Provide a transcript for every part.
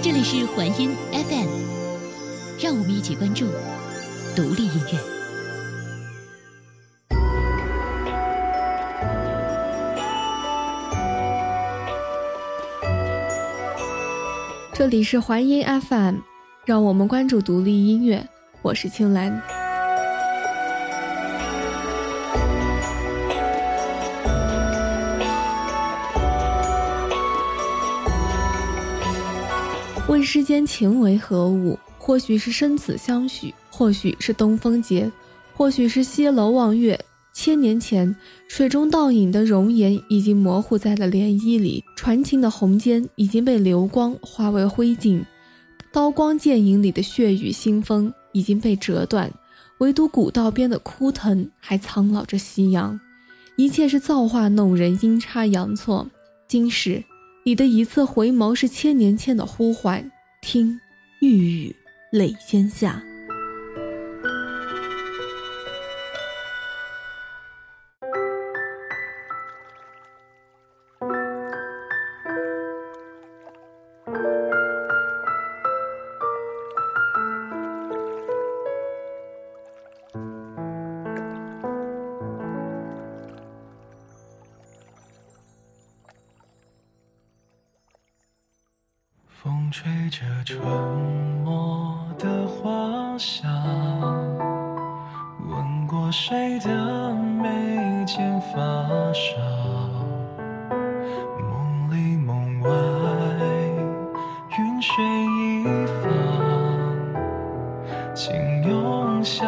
这里是环音 FM，让我们一起关注独立音乐。这里是环音 FM，让我们关注独立音乐。我是青兰。问世间情为何物？或许是生死相许，或许是东风节，或许是西楼望月。千年前，水中倒影的容颜已经模糊在了涟漪里，传情的红笺已经被流光化为灰烬，刀光剑影里的血雨腥风已经被折断，唯独古道边的枯藤还苍老着夕阳。一切是造化弄人，阴差阳错。今世。你的一次回眸，是千年前的呼唤。听，玉宇泪先下。轻拥小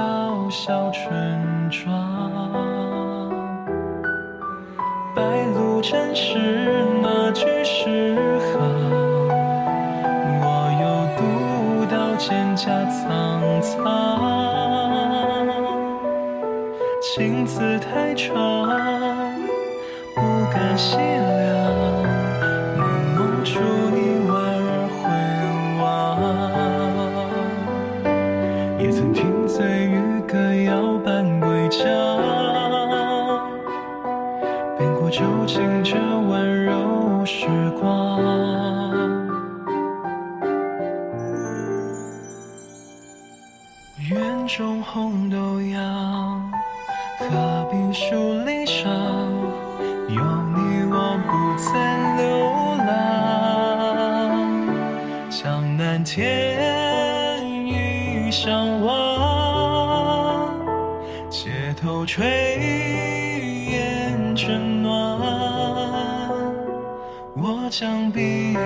小村庄。白露沾湿那句诗行。蒹葭苍苍，情字太长，不敢写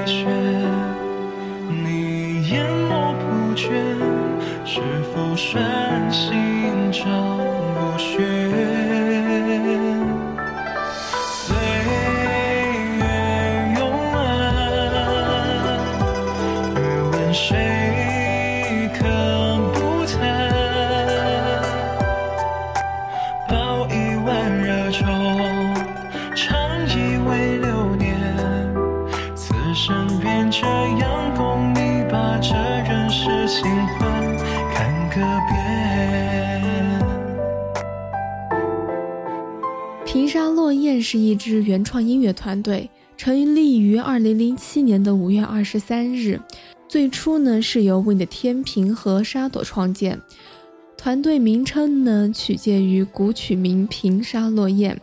雪，你淹没不倦。是否深心照平沙落雁是一支原创音乐团队，成立于二零零七年的五月二十三日。最初呢是由 Wind 天平和沙朵创建，团队名称呢取介于古曲名《平沙落雁》。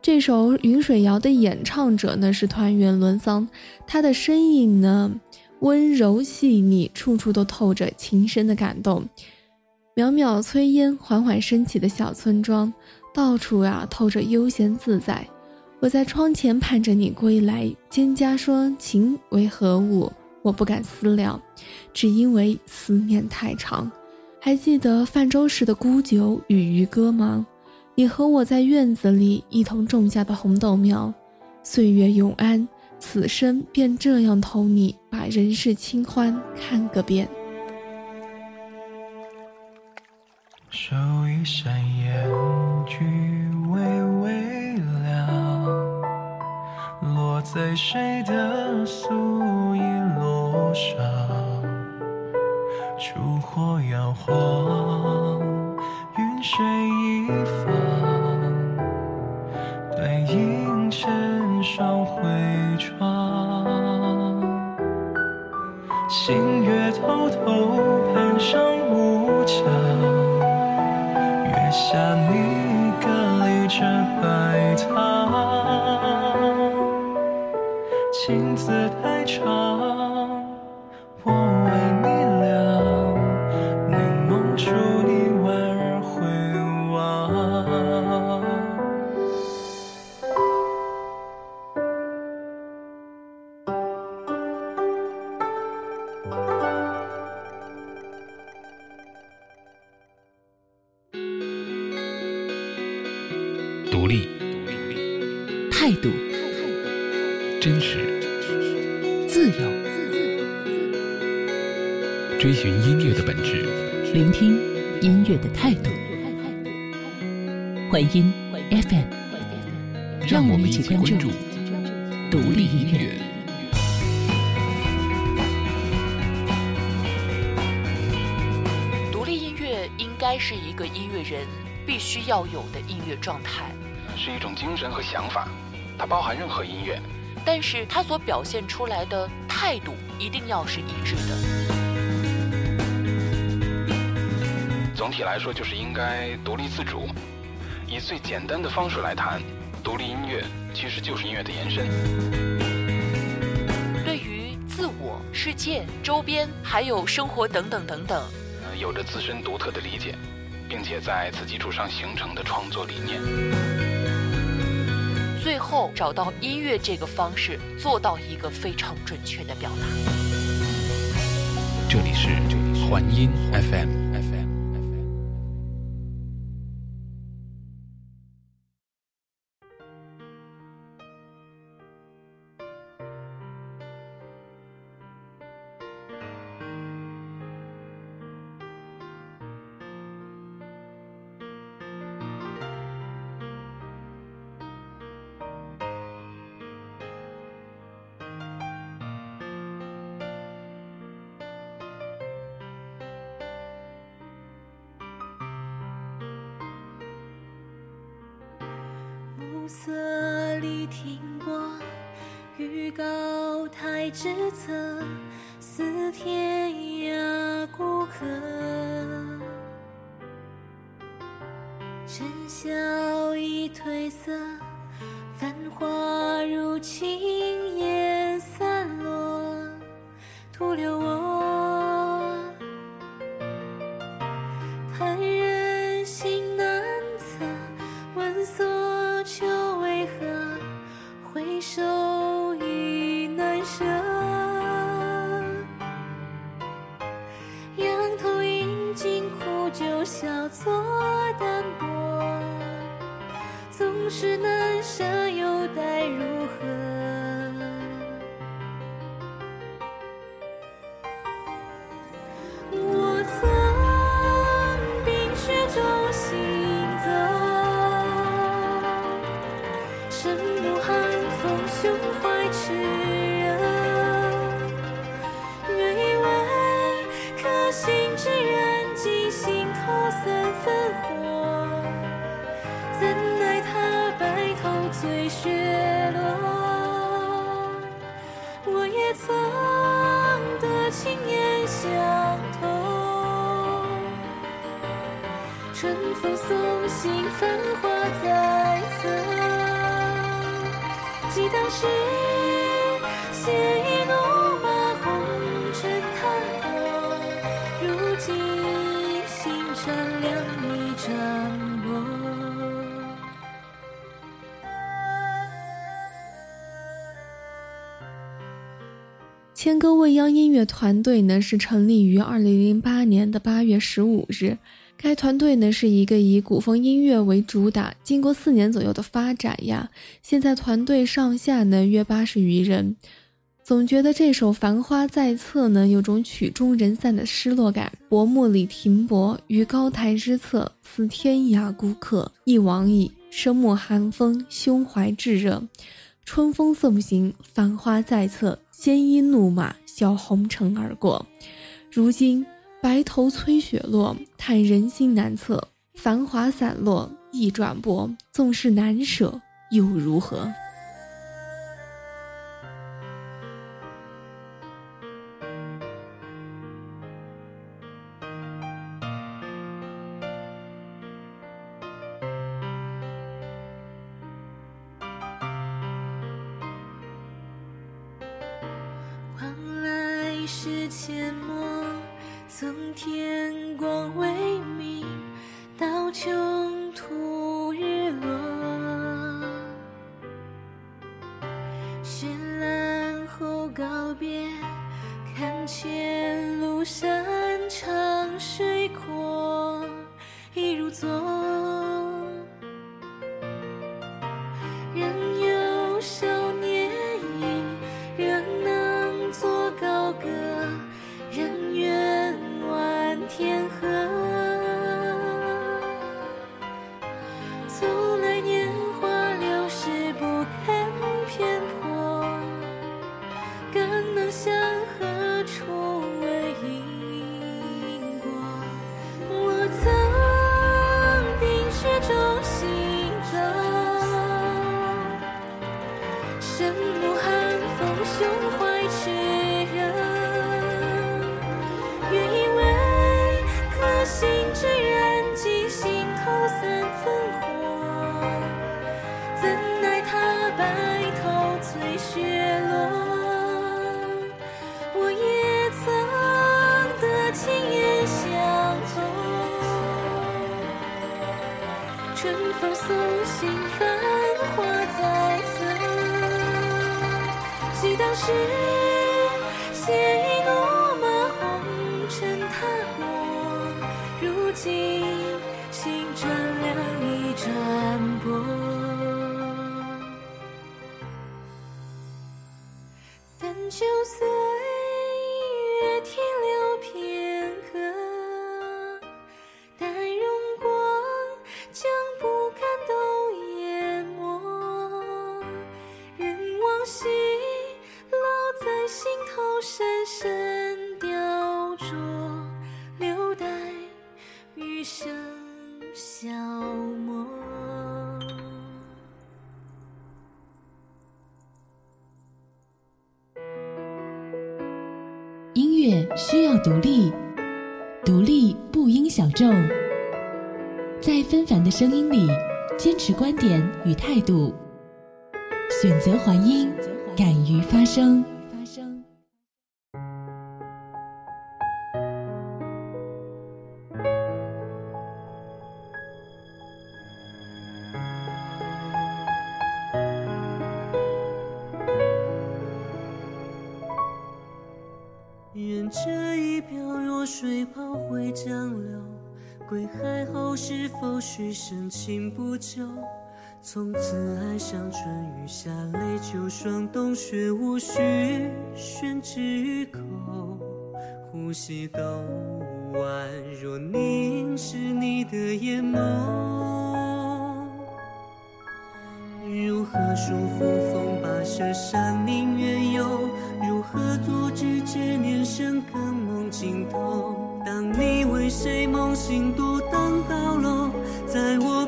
这首《云水谣》的演唱者呢是团员伦桑，他的声音呢温柔细腻，处处都透着情深的感动。袅袅炊烟缓缓升起的小村庄。到处呀，透着悠闲自在。我在窗前盼着你归来，蒹葭说情为何物，我不敢思量，只因为思念太长。还记得泛舟时的孤酒与渔歌吗？你和我在院子里一同种下的红豆苗，岁月永安，此生便这样投你，把人世清欢看个遍。手一扇烟菊微微凉，落在谁的素衣落上？烛火摇晃，云水一方，对影成双回窗。星月偷偷攀上屋墙，下你隔离着白糖，情字太长，追寻音乐的本质。聆听音乐的态度。环音 FM，让我们一起关注独立音乐。独立音乐应该是一个音乐人必须要有的音乐状态，是一种精神和想法，它包含任何音乐。但是它所表现出来的态度一定要是一致的。体来说，就是应该独立自主。以最简单的方式来谈，独立音乐其实就是音乐的延伸。对于自我、世界、周边还有生活等等等等，呃，有着自身独特的理解，并且在此基础上形成的创作理念。最后找到音乐这个方式，做到一个非常准确的表达。这里是环音 FM。色里停泊，于高台之侧，似天涯孤客。尘嚣已褪色，繁华千歌未央音乐团队呢是成立于二零零八年的八月十五日。该团队呢是一个以古风音乐为主打，经过四年左右的发展呀，现在团队上下呢约八十余人。总觉得这首《繁花在侧》呢有种曲终人散的失落感。薄暮里停泊于高台之侧，似天涯孤客，一往矣。生莫寒风，胸怀炙热。春风送行，繁花在侧，鲜衣怒马，笑红尘而过。如今白头催雪落，叹人心难测。繁华散落，易转薄，纵是难舍，又如何？阡陌，从天光微明，到穷途日落。绚烂后告别，看前路山如今心转凉一转薄。但求乐需要独立，独立不应小众。在纷繁的声音里，坚持观点与态度，选择还音，敢于发声。像春雨下泪秋霜，冬雪无需宣之口，呼吸都宛若凝视你的眼眸。如何束缚风跋涉山林远游？如何阻止执念深耕梦尽头？当你为谁梦醒独灯高楼，在我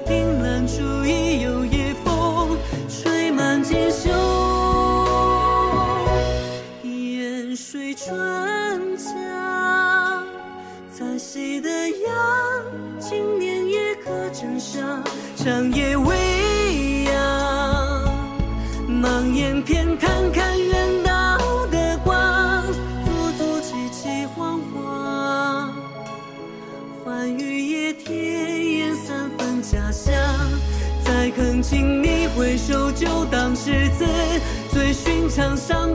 长夜未央。茫眼偏看看远道的光，足足凄凄惶惶。欢愉夜天烟三分假象，再恳请你回首，就当是自最寻常赏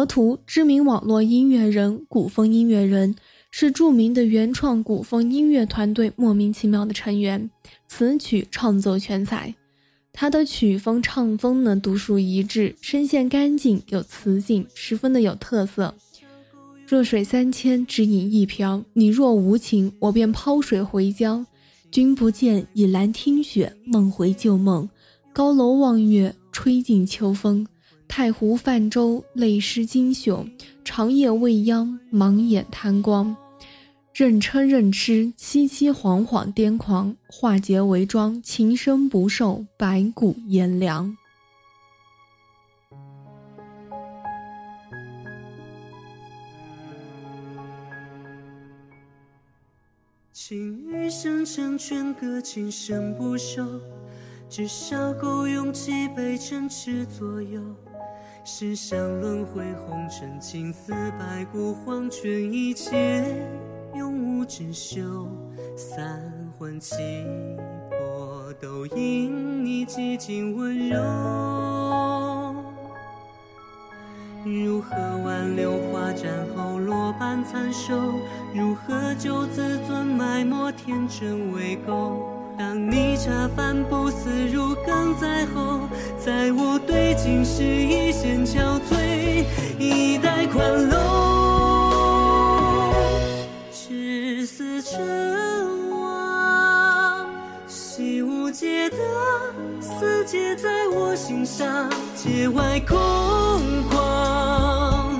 河图，知名网络音乐人、古风音乐人，是著名的原创古风音乐团队莫名其妙的成员，词曲创作全才。他的曲风唱风呢独树一帜，声线干净有磁性，十分的有特色。弱水三千，只饮一瓢。你若无情，我便抛水回江。君不见，倚栏听雪，梦回旧梦。高楼望月，吹尽秋风。太湖泛舟，泪湿襟袖；长夜未央，盲眼贪光。任嗔任痴，凄凄惶惶癫狂。化劫为庄，情深不寿，白骨炎凉。情欲相成，劝歌情深不寿，至少够用几杯，争执左右。世上轮回红尘，青丝白骨黄泉，一切永无止休。三魂七魄都因你几经温柔。如何挽留花绽后落瓣残收？如何救自尊埋没天真未够？当你茶饭不思如鲠在喉，在我对镜时一线憔悴，一代宽楼，至死成王。习无解的死结在我心上，界外空旷，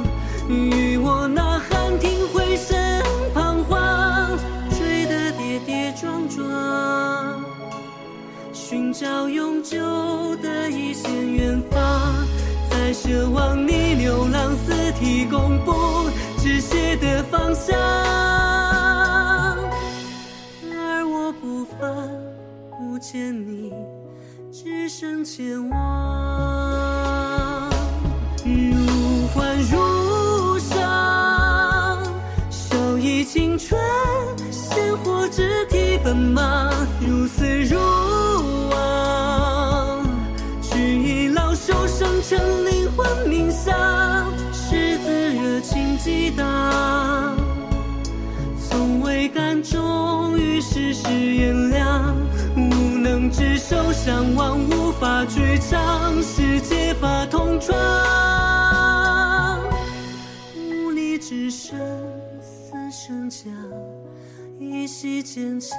寻找永久的一线远方，在奢望你流浪四体共步止血的方向，而我不凡不见你，只身前往，世事炎凉，无能执手相望，无法追偿，是结发同窗，无力只剩死生将，一息坚强。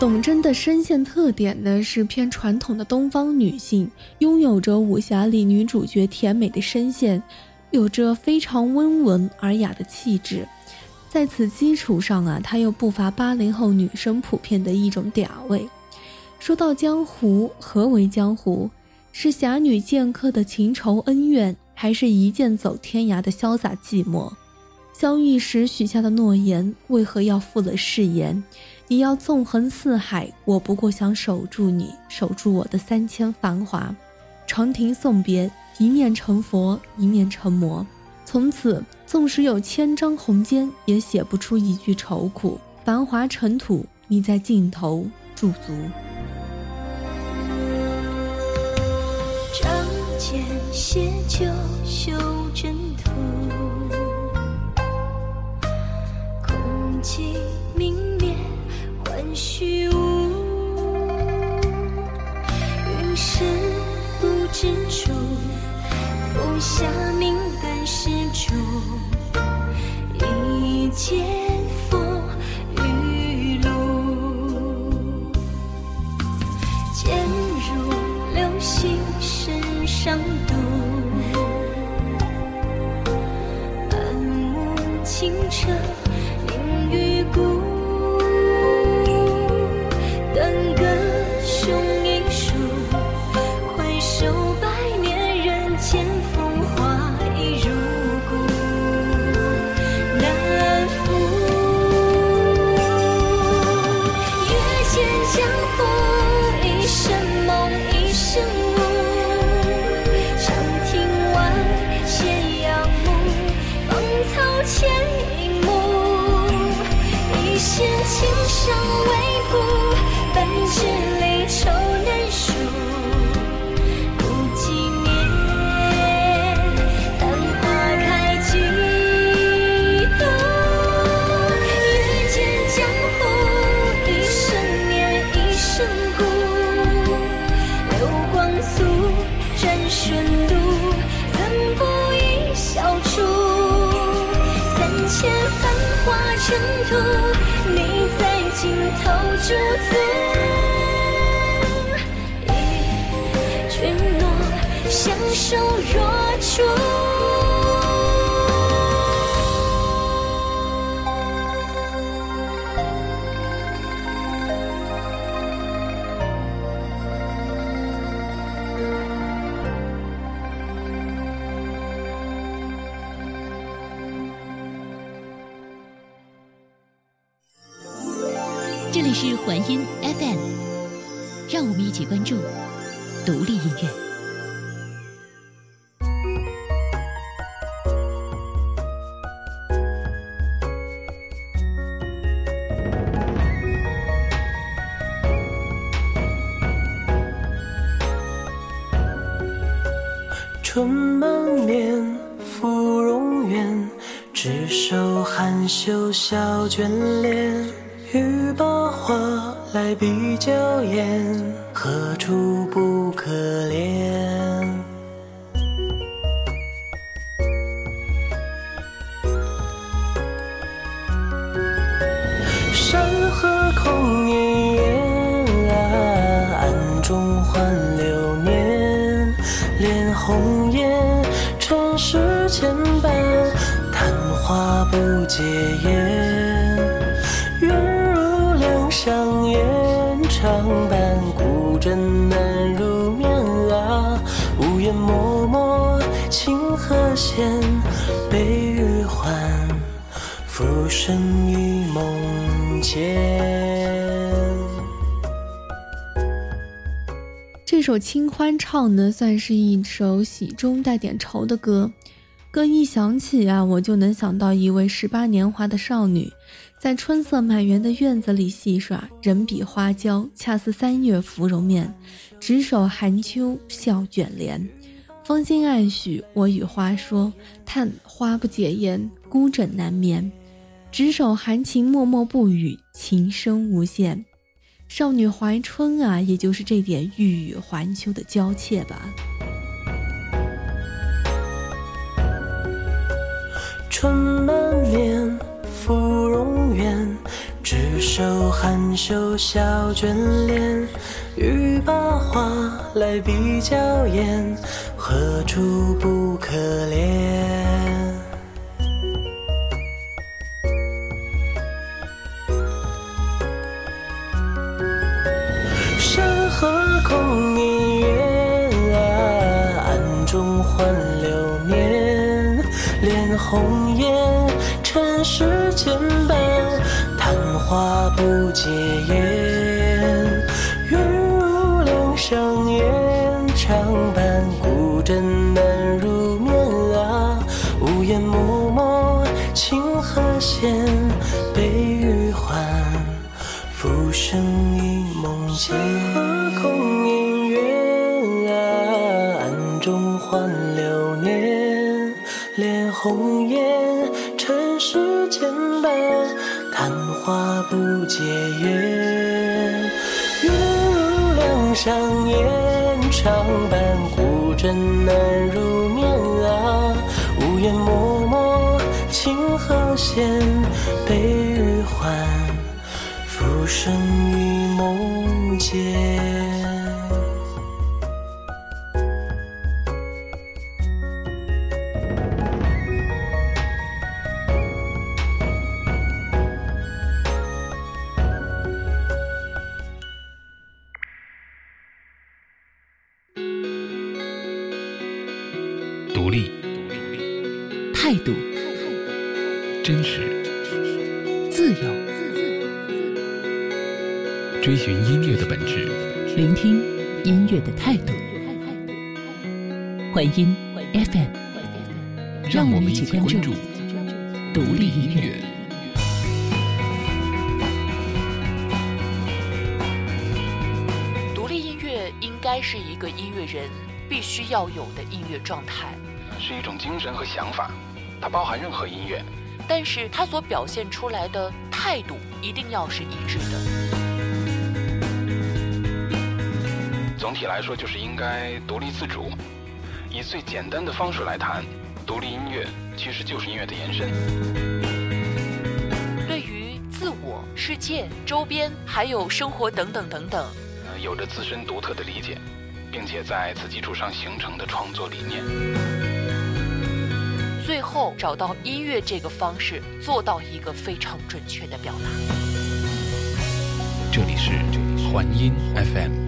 董贞的声线特点呢是偏传统的东方女性，拥有着武侠里女主角甜美的声线，有着非常温文尔雅的气质。在此基础上啊，她又不乏八零后女生普遍的一种嗲味。说到江湖，何为江湖？是侠女剑客的情仇恩怨，还是一剑走天涯的潇洒寂寞？相遇时许下的诺言，为何要负了誓言？你要纵横四海，我不过想守住你，守住我的三千繁华。长亭送别，一面成佛，一面成魔。从此，纵使有千张红笺，也写不出一句愁苦。繁华尘土，你在尽头驻足。仗剑写就修真下命根是主。一剑佛玉露。剑如流星身上渡，满目清澈化尘土，你在尽头驻足。一君落，相守若初。环音 FM，让我们一起关注独立音乐。春满面，芙蓉园，执手含羞笑眷恋。欲把花来比娇艳，何处不可怜？山河空烟烟啊，暗中换流年。恋红颜，尘世牵绊，昙花不解烟。伴，孤枕难入眠啊。无言脉脉，清和弦，悲与欢，浮生于梦间。这首《清欢唱》呢，算是一首喜中带点愁的歌。歌一响起啊，我就能想到一位十八年华的少女，在春色满园的院子里戏耍，人比花娇，恰似三月芙蓉面，执手寒秋笑卷帘。芳心暗许，我与花说，叹花不解言，孤枕难眠。执手含情默默不语，情深无限。少女怀春啊，也就是这点欲语还休的娇怯吧。春满面，芙蓉园，执手含羞笑眷恋。欲把花来比娇艳，何处不可怜？红颜，尘世牵绊，昙花不解言。长伴孤枕难入眠啊。无言默默，清和弦，悲与欢，浮生一梦间。应该是一个音乐人必须要有的音乐状态，是一种精神和想法，它包含任何音乐。但是它所表现出来的态度一定要是一致的。总体来说，就是应该独立自主。以最简单的方式来谈，独立音乐其实就是音乐的延伸。对于自我、世界、周边还有生活等等等等，呃，有着自身独特的理解，并且在此基础上形成的创作理念。最后找到音乐这个方式，做到一个非常准确的表达。这里是环音 FM。